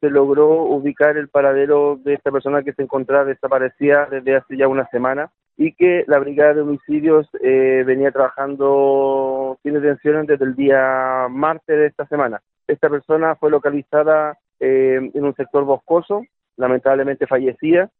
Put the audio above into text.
se logró ubicar el paradero de esta persona que se encontraba desaparecida desde hace ya una semana y que la Brigada de Homicidios eh, venía trabajando sin detenciones desde el día martes de esta semana. Esta persona fue localizada eh, en un sector boscoso, lamentablemente fallecida,